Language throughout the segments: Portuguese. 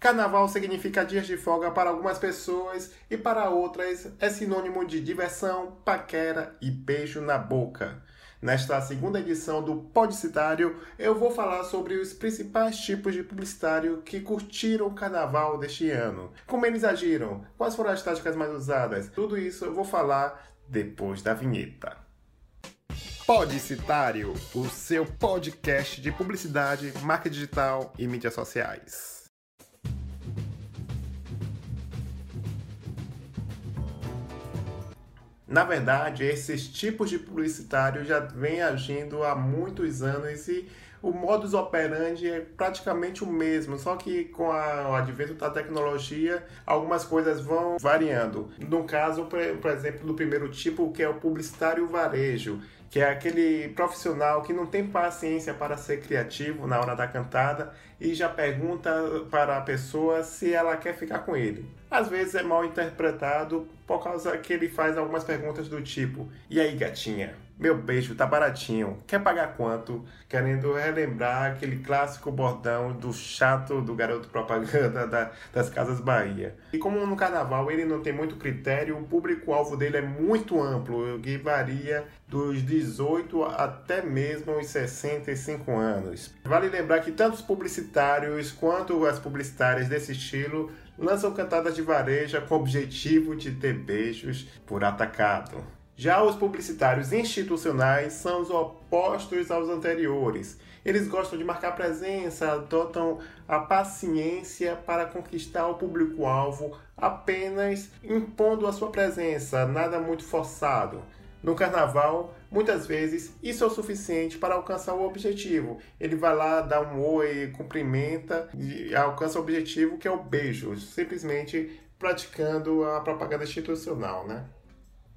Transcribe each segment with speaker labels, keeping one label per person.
Speaker 1: Carnaval significa dias de folga para algumas pessoas e para outras é sinônimo de diversão, paquera e beijo na boca. Nesta segunda edição do Podcitário, eu vou falar sobre os principais tipos de publicitário que curtiram o carnaval deste ano. Como eles agiram? Quais foram as táticas mais usadas? Tudo isso eu vou falar depois da vinheta. Podcitário, o seu podcast de publicidade, marca digital e mídias sociais. Na verdade, esses tipos de publicitário já vem agindo há muitos anos e o modus operandi é praticamente o mesmo, só que com a, o advento da tecnologia, algumas coisas vão variando. No caso, por, por exemplo, do primeiro tipo, que é o publicitário varejo, que é aquele profissional que não tem paciência para ser criativo na hora da cantada e já pergunta para a pessoa se ela quer ficar com ele. Às vezes é mal interpretado por causa que ele faz algumas perguntas do tipo: E aí, gatinha? Meu beijo tá baratinho. Quer pagar quanto? Querendo relembrar aquele clássico bordão do chato do garoto propaganda da, das Casas Bahia. E como no carnaval ele não tem muito critério, o público-alvo dele é muito amplo, que varia dos 18 até mesmo os 65 anos. Vale lembrar que tanto os publicitários quanto as publicitárias desse estilo lançam cantadas de vareja com o objetivo de ter beijos por atacado. Já os publicitários institucionais são os opostos aos anteriores. Eles gostam de marcar presença, adotam a paciência para conquistar o público-alvo apenas impondo a sua presença, nada muito forçado. No carnaval, muitas vezes isso é o suficiente para alcançar o objetivo. Ele vai lá, dá um oi, cumprimenta e alcança o objetivo que é o beijo, simplesmente praticando a propaganda institucional, né?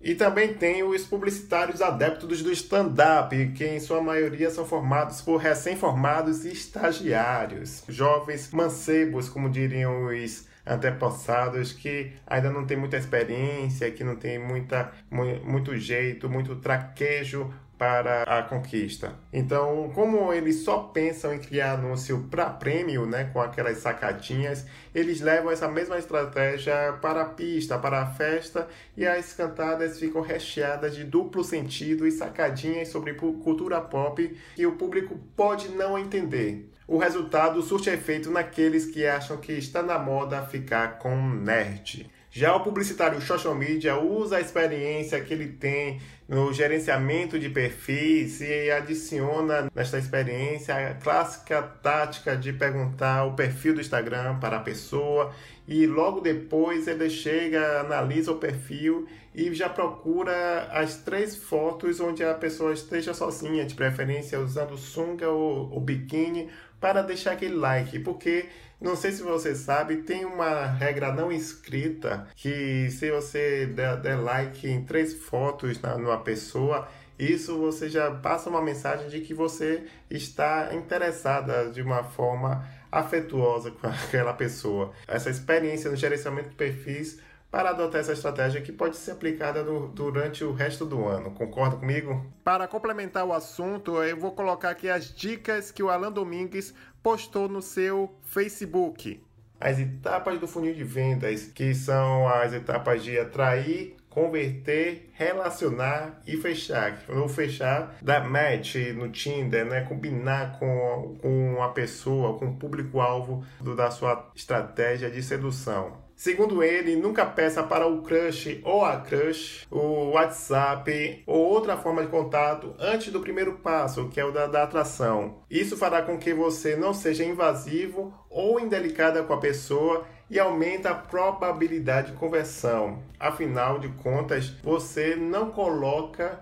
Speaker 1: E também tem os publicitários adeptos do stand-up, que em sua maioria são formados por recém-formados e estagiários, jovens mancebos, como diriam os antepassados, que ainda não tem muita experiência, que não tem muita, muito jeito, muito traquejo para a conquista. Então, como eles só pensam em criar anúncio para prêmio, né, com aquelas sacadinhas, eles levam essa mesma estratégia para a pista, para a festa, e as cantadas ficam recheadas de duplo sentido e sacadinhas sobre cultura pop que o público pode não entender. O resultado surte efeito naqueles que acham que está na moda ficar com nerd. Já o publicitário social media usa a experiência que ele tem no gerenciamento de perfis e adiciona nesta experiência a clássica tática de perguntar o perfil do Instagram para a pessoa e logo depois ele chega, analisa o perfil e já procura as três fotos onde a pessoa esteja sozinha, de preferência usando sunga ou, ou biquíni, para deixar aquele like, porque não sei se você sabe, tem uma regra não escrita que se você der, der like em três fotos na, numa pessoa, isso você já passa uma mensagem de que você está interessada de uma forma afetuosa com aquela pessoa. Essa experiência no gerenciamento de perfis para adotar essa estratégia que pode ser aplicada no, durante o resto do ano. Concorda comigo? Para complementar o assunto, eu vou colocar aqui as dicas que o Alan Domingues postou no seu Facebook. As etapas do funil de vendas, que são as etapas de atrair, converter, relacionar e fechar. Ou fechar, dar match no Tinder, né? combinar com, com a pessoa, com o público-alvo da sua estratégia de sedução. Segundo ele, nunca peça para o crush ou a crush o WhatsApp ou outra forma de contato antes do primeiro passo, que é o da, da atração. Isso fará com que você não seja invasivo ou indelicada com a pessoa e aumenta a probabilidade de conversão. Afinal de contas, você não coloca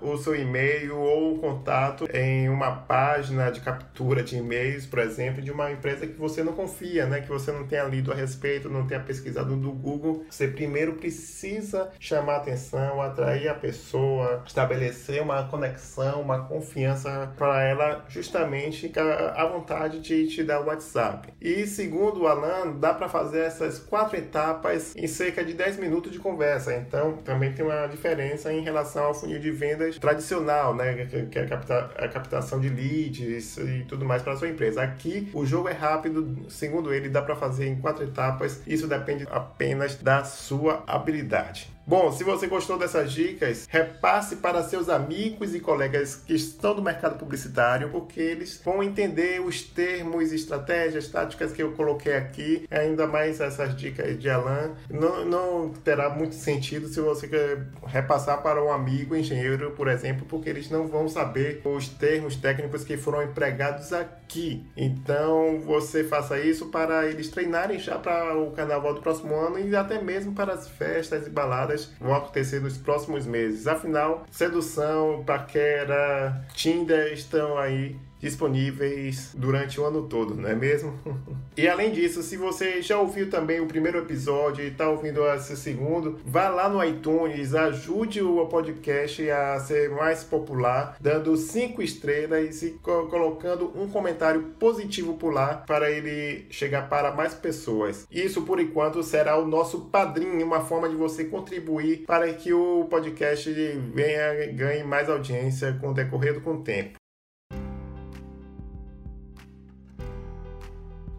Speaker 1: uh, o seu e-mail ou o contato em uma página de captura de e-mails, por exemplo, de uma empresa que você não confia, né? que você não tenha lido a respeito, não tenha pesquisado no Google. Você primeiro precisa chamar atenção, atrair a pessoa, estabelecer uma conexão, uma confiança para ela justamente a vontade de te dar o WhatsApp. E segundo o Alan, dá para fazer fazer essas quatro etapas em cerca de 10 minutos de conversa. Então, também tem uma diferença em relação ao funil de vendas tradicional, né? Que é a, capta a captação de leads e tudo mais para sua empresa. Aqui, o jogo é rápido, segundo ele, dá para fazer em quatro etapas. Isso depende apenas da sua habilidade. Bom, se você gostou dessas dicas, repasse para seus amigos e colegas que estão no mercado publicitário, porque eles vão entender os termos, estratégias, táticas que eu coloquei aqui, ainda mais essas dicas de Alan. Não, não terá muito sentido se você repassar para um amigo engenheiro, por exemplo, porque eles não vão saber os termos técnicos que foram empregados aqui. Então, você faça isso para eles treinarem já para o carnaval do próximo ano e até mesmo para as festas e baladas vão acontecer nos próximos meses. Afinal, sedução, paquera, Tinder estão aí disponíveis durante o ano todo, não é mesmo? e além disso, se você já ouviu também o primeiro episódio e está ouvindo esse segundo, vá lá no iTunes, ajude o podcast a ser mais popular, dando cinco estrelas e co colocando um comentário positivo por lá para ele chegar para mais pessoas. Isso, por enquanto, será o nosso padrinho, uma forma de você contribuir para que o podcast venha ganhe mais audiência com o decorrer do tempo.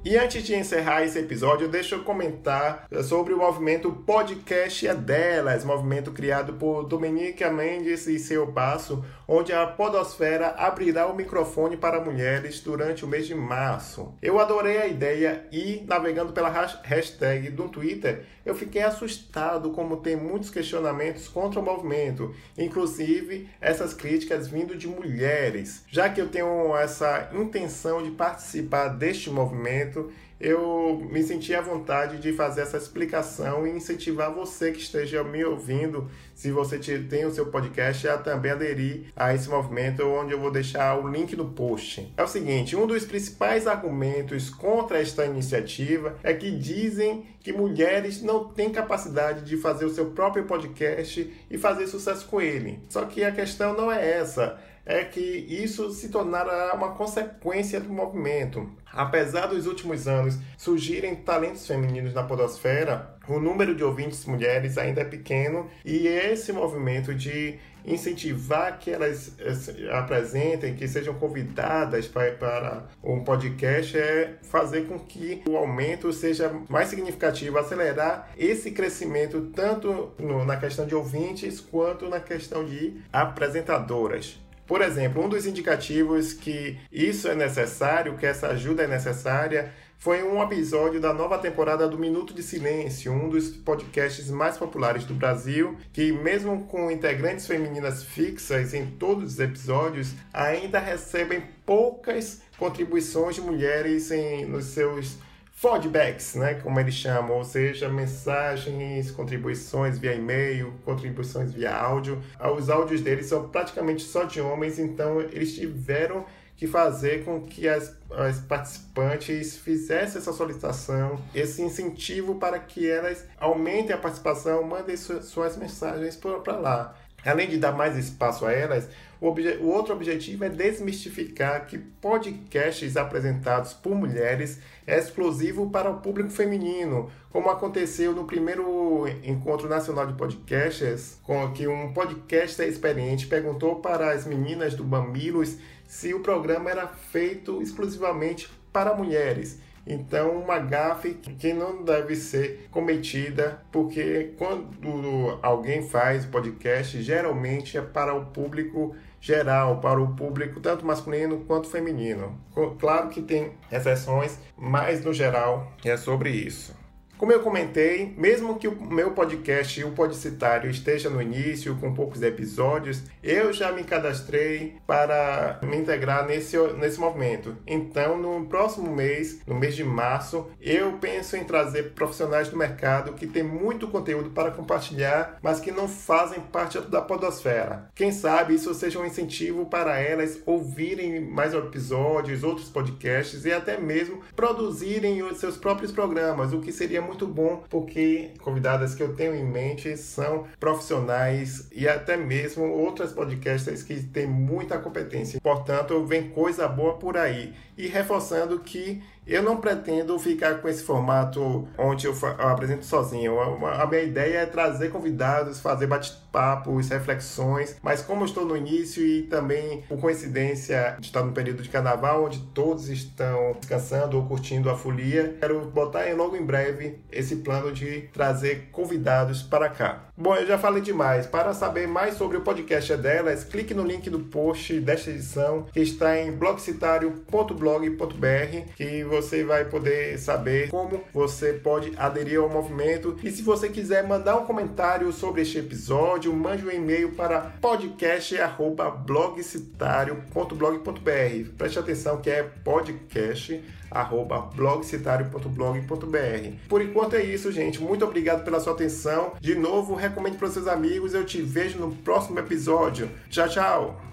Speaker 1: E antes de encerrar esse episódio, deixa eu comentar sobre o movimento Podcast é Delas, movimento criado por Domenica Mendes e seu passo, onde a Podosfera abrirá o microfone para mulheres durante o mês de março. Eu adorei a ideia e, navegando pela hashtag do Twitter, eu fiquei assustado como tem muitos questionamentos contra o movimento, inclusive essas críticas vindo de mulheres. Já que eu tenho essa intenção de participar deste movimento, eu me senti à vontade de fazer essa explicação e incentivar você que esteja me ouvindo, se você tem o seu podcast, a também aderir a esse movimento, onde eu vou deixar o link no post. É o seguinte: um dos principais argumentos contra esta iniciativa é que dizem que mulheres não têm capacidade de fazer o seu próprio podcast e fazer sucesso com ele. Só que a questão não é essa é que isso se tornará uma consequência do movimento. Apesar dos últimos anos surgirem talentos femininos na podosfera, o número de ouvintes mulheres ainda é pequeno e esse movimento de incentivar que elas eh, apresentem, que sejam convidadas para, um podcast é fazer com que o aumento seja mais significativo, acelerar esse crescimento tanto na questão de ouvintes quanto na questão de apresentadoras. Por exemplo, um dos indicativos que isso é necessário, que essa ajuda é necessária, foi um episódio da nova temporada do Minuto de Silêncio, um dos podcasts mais populares do Brasil, que mesmo com integrantes femininas fixas em todos os episódios, ainda recebem poucas contribuições de mulheres em, nos seus feedbacks, né, como eles chamam, ou seja, mensagens, contribuições via e-mail, contribuições via áudio. Os áudios deles são praticamente só de homens, então eles tiveram que fazer com que as, as participantes fizessem essa solicitação, esse incentivo para que elas aumentem a participação, mandem suas mensagens para lá. Além de dar mais espaço a elas, o, o, outro objetivo é desmistificar que podcasts apresentados por mulheres é exclusivo para o público feminino, como aconteceu no primeiro encontro nacional de podcasts, com que um podcaster experiente perguntou para as meninas do Mamilos se o programa era feito exclusivamente para mulheres. Então, uma gafe que não deve ser cometida, porque quando alguém faz podcast, geralmente é para o público geral, para o público tanto masculino quanto feminino. Claro que tem exceções, mas no geral é sobre isso. Como eu comentei, mesmo que o meu podcast, o Podicitário, esteja no início, com poucos episódios, eu já me cadastrei para me integrar nesse, nesse movimento. Então, no próximo mês, no mês de março, eu penso em trazer profissionais do mercado que têm muito conteúdo para compartilhar, mas que não fazem parte da podosfera. Quem sabe isso seja um incentivo para elas ouvirem mais episódios, outros podcasts e até mesmo produzirem os seus próprios programas, o que seria muito muito bom porque convidadas que eu tenho em mente são profissionais e até mesmo outras podcasters que têm muita competência. Portanto, vem coisa boa por aí. E reforçando que Eu não pretendo ficar com esse formato onde eu, eu apresento sozinho. A, a minha ideia é trazer convidados, fazer bate-papos, reflexões, mas como eu estou no início e também, por coincidência, está no período de carnaval, onde todos estão descansando ou curtindo a folia, quero botar logo em breve esse plano de trazer convidados para cá. Bom, eu já falei demais. Para saber mais sobre o podcast delas, clique no link do post desta edição que está em blogcitario.blog.br que você vai poder saber como você pode aderir ao movimento. E se você quiser mandar um comentário sobre este episódio, mande um e-mail para podcast@blogcitario.blog.br. Preste atenção que é podcast arroba blogcitario.blog.br. Por enquanto é isso, gente. Muito obrigado pela sua atenção. De novo, recomende para seus amigos. Eu te vejo no próximo episódio. Tchau, tchau!